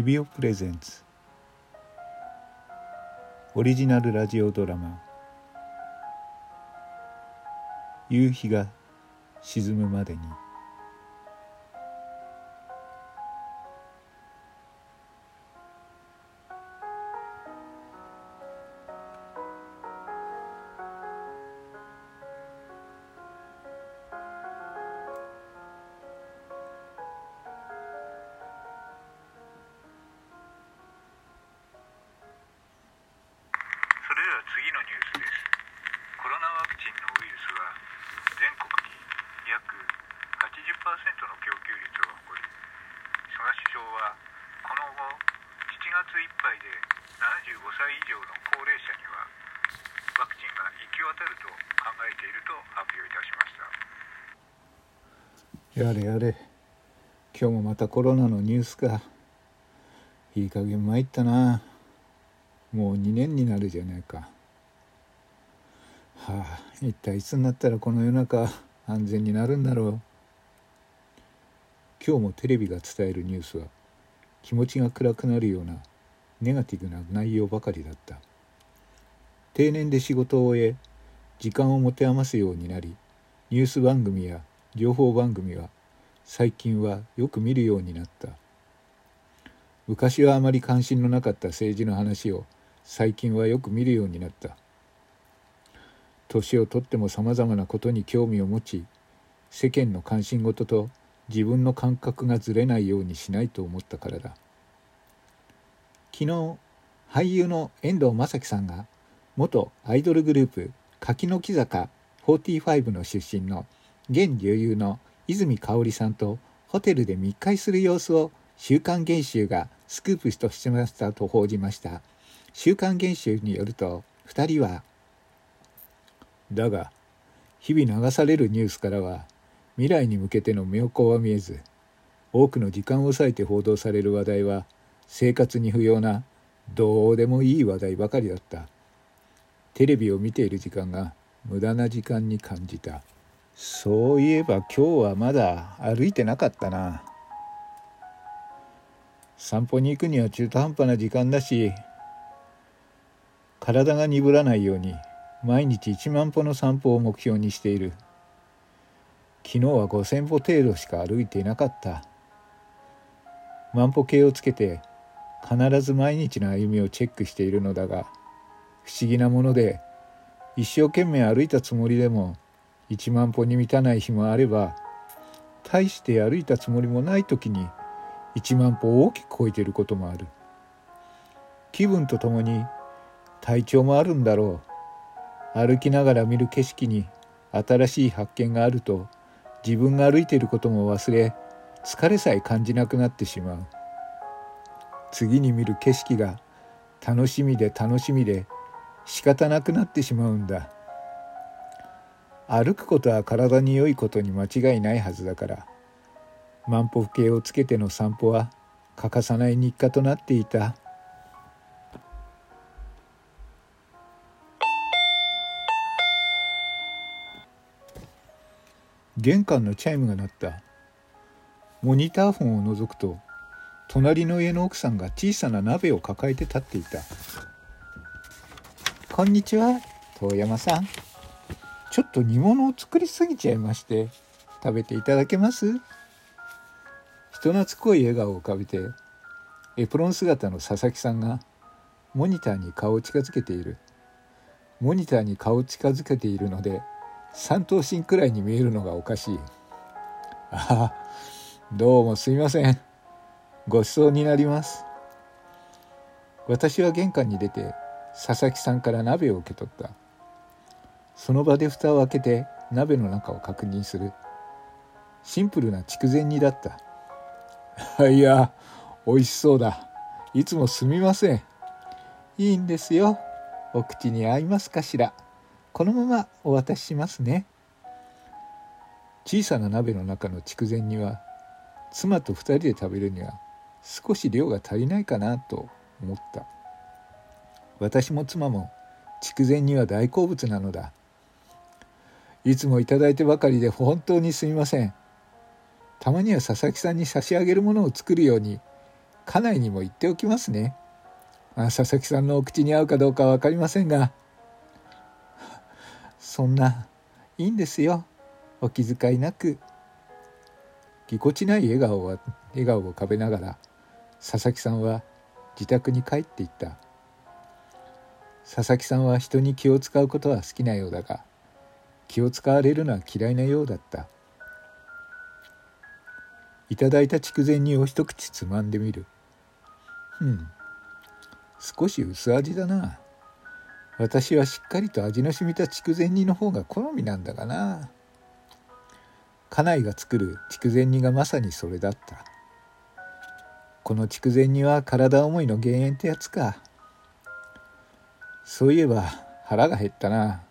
指輪プレゼンツ。オリジナルラジオドラマ「夕日が沈むまでに」月いっぱいで75歳以上の高齢者にはワクチンが行き渡ると考えていると発表いたしました。やれやれ。今日もまたコロナのニュースか。いい加減参ったな。もう2年になるじゃないか。はあ一体いつになったらこの世の中安全になるんだろう。今日もテレビが伝えるニュースは気持ちが暗くなるようなネガティブな内容ばかりだった。定年で仕事を終え時間を持て余すようになりニュース番組や情報番組は最近はよく見るようになった。昔はあまり関心のなかった政治の話を最近はよく見るようになった。年をとってもさまざまなことに興味を持ち世間の関心事と自分の感覚がずれないようにしないと思ったからだ。昨日俳優の遠藤正樹さんが元アイドルグループ柿の木坂45の出身の現女優の泉香織さんとホテルで密会する様子を「週刊現秋」がスクープとしましたと報じました「週刊現秋」によると2人はだが日々流されるニュースからは未来に向けての妙高は見えず多くの時間を割いて報道される話題は生活に不要などうでもいい話題ばかりだった。テレビを見ている時間が無駄な時間に感じた。そういえば今日はまだ歩いてなかったな。散歩に行くには中途半端な時間だし体が鈍らないように毎日1万歩の散歩を目標にしている。昨日は5,000歩程度しか歩いていなかった。万歩計をつけて必ず毎日の歩みをチェックしているのだが不思議なもので一生懸命歩いたつもりでも1万歩に満たない日もあれば大して歩いたつもりもない時に1万歩を大きく超えていることもある。気分とともに体調もあるんだろう。歩きながら見る景色に新しい発見があると自分が歩いていることも忘れ疲れさえ感じなくなってしまう。次に見る景色が楽しみで楽しみで仕方なくなってしまうんだ。歩くことは体に良いことに間違いないはずだから万歩計をつけての散歩は欠かさない日課となっていた。玄関のチャイムが鳴った。モニターフォンを覗くと隣の家の奥さんが小さな鍋を抱えて立っていた「こんにちは遠山さん。ちょっと煮物を作りすぎちゃいまして食べていただけます?」人懐っこい笑顔を浮かべてエプロン姿の佐々木さんがモニターに顔を近づけている。モニターに顔を近づけているので三頭身くらいに見えるのがおかしい。ああどうもすみません。ご馳走になります。私は玄関に出て佐々木さんから鍋を受け取った。その場で蓋を開けて鍋の中を確認する。シンプルな筑前煮だった。いや美味しそうだ。いつもすみません。いいんですよ。お口に合いますかしら。このままお渡ししますね。小さな鍋の中の筑前煮は妻と2人で食べるには少し量が足りないかなと思った。私も妻も筑前煮は大好物なのだ。いつもいただいてばかりで本当にすみません。たまには佐々木さんに差し上げるものを作るように家内にも言っておきますね。あ佐々木さんのお口に合うかどうかは分かりませんが。そんないいんですよ。お気遣いなく。ぎこちない笑顔は笑顔を浮かべながら。佐々木さんは自宅に帰っていった。佐々木さんは人に気を使うことは好きなようだが気を使われるのは嫌いなようだった。いただいた筑前煮を一口つまんでみる。うん。少し薄味だな。私はしっかりと味の染みた筑前煮の方が好みなんだがな。家内が作る筑前煮がまさにそれだった。この筑前煮は体思いの減塩ってやつか。そういえば腹が減ったな。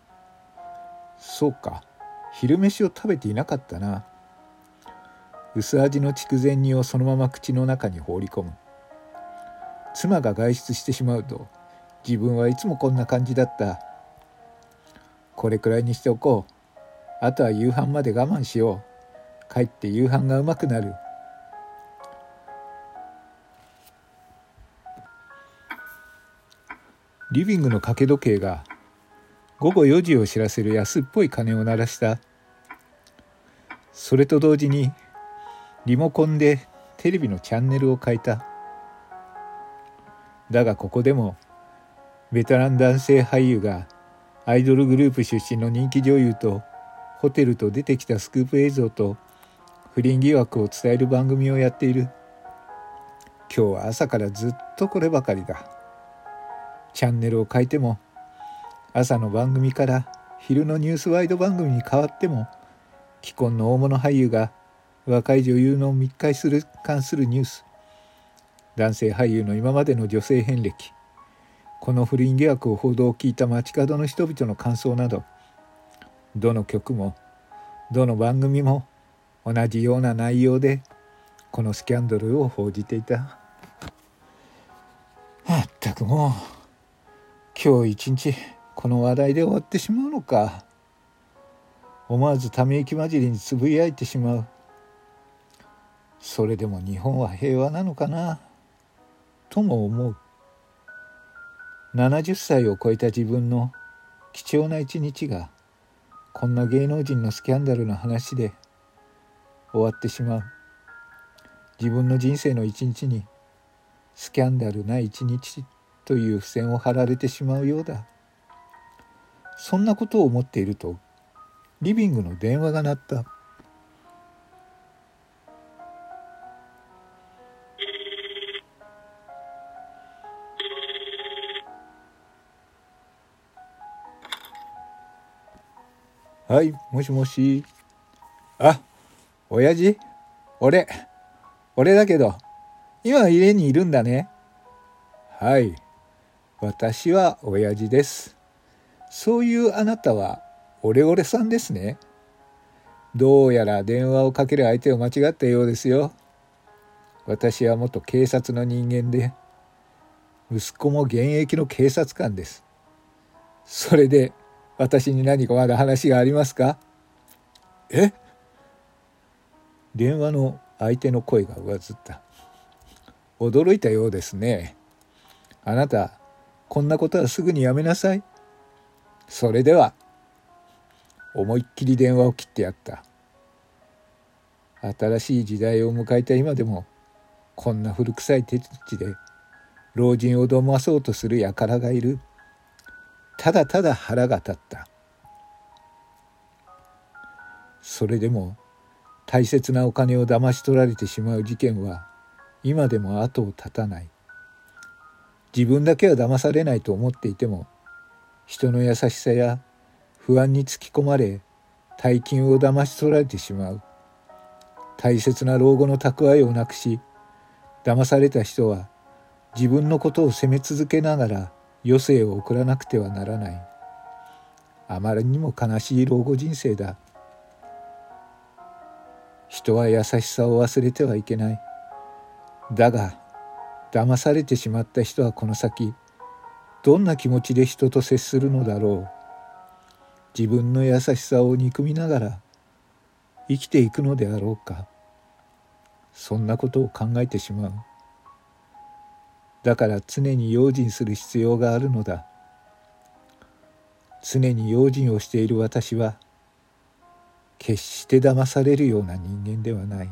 そうか。昼飯を食べていなかったな。薄味の筑前煮をそのまま口の中に放り込む。妻が外出してしまうと自分はいつもこんな感じだった。これくらいにしておこう。あとは夕飯まで我慢しよう。帰って夕飯がうまくなる。リビングの掛け時計が午後4時を知らせる安っぽい鐘を鳴らした。それと同時にリモコンでテレビのチャンネルを変えた。だがここでもベテラン男性俳優がアイドルグループ出身の人気女優とホテルと出てきたスクープ映像と不倫疑惑を伝える番組をやっている。今日は朝からずっとこればかりだ。チャンネルを変えても朝の番組から昼のニュースワイド番組に変わっても既婚の大物俳優が若い女優の密会する関するニュース男性俳優の今までの女性遍歴この不倫疑惑を報道を聞いた街角の人々の感想などどの曲もどの番組も同じような内容でこのスキャンダルを報じていた。まったくもう。今日一日この話題で終わってしまうのか。思わずため息交じりにつぶやいてしまう。それでも日本は平和なのかな？とも思う。70歳を超えた自分の貴重な一日がこんな芸能人のスキャンダルの話で終わってしまう。自分の人生の一日にスキャンダルない一日という付箋を貼られてしまうようだ。そんなことを思っているとリビングの電話が鳴った。はいもしもし。あ親父？俺。俺だけど。今家にいるんだね。はい。私は親父です。そういうあなたはオレオレさんですね。どうやら電話をかける相手を間違ったようですよ。私は元警察の人間で息子も現役の警察官です。それで私に何かまだ話がありますか？え？電話の相手の声が上ずった。驚いたようですね。あなたこんなことはすぐにやめなさい。それでは思いっきり電話を切ってやった。新しい時代を迎えた今でもこんな古臭い手口で老人をどまそうとする輩がいる。ただただ腹が立った。それでも大切なお金を騙し取られてしまう事件は今でも後を絶たない。自分だけは騙されないと思っていても人の優しさや不安に突き込まれ大金を騙し取られてしまう。大切な老後の蓄えをなくし騙された人は自分のことを責め続けながら余生を送らなくてはならない。あまりにも悲しい老後人生だ。人は優しさを忘れてはいけない。だが騙されてしまった人はこの先どんな気持ちで人と接するのだろう。自分の優しさを憎みながら生きていくのであろうか。そんなことを考えてしまう。だから常に用心する必要があるのだ。常に用心をしている私は決して騙されるような人間ではない。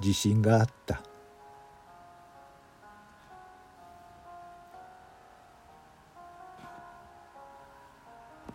自信があった。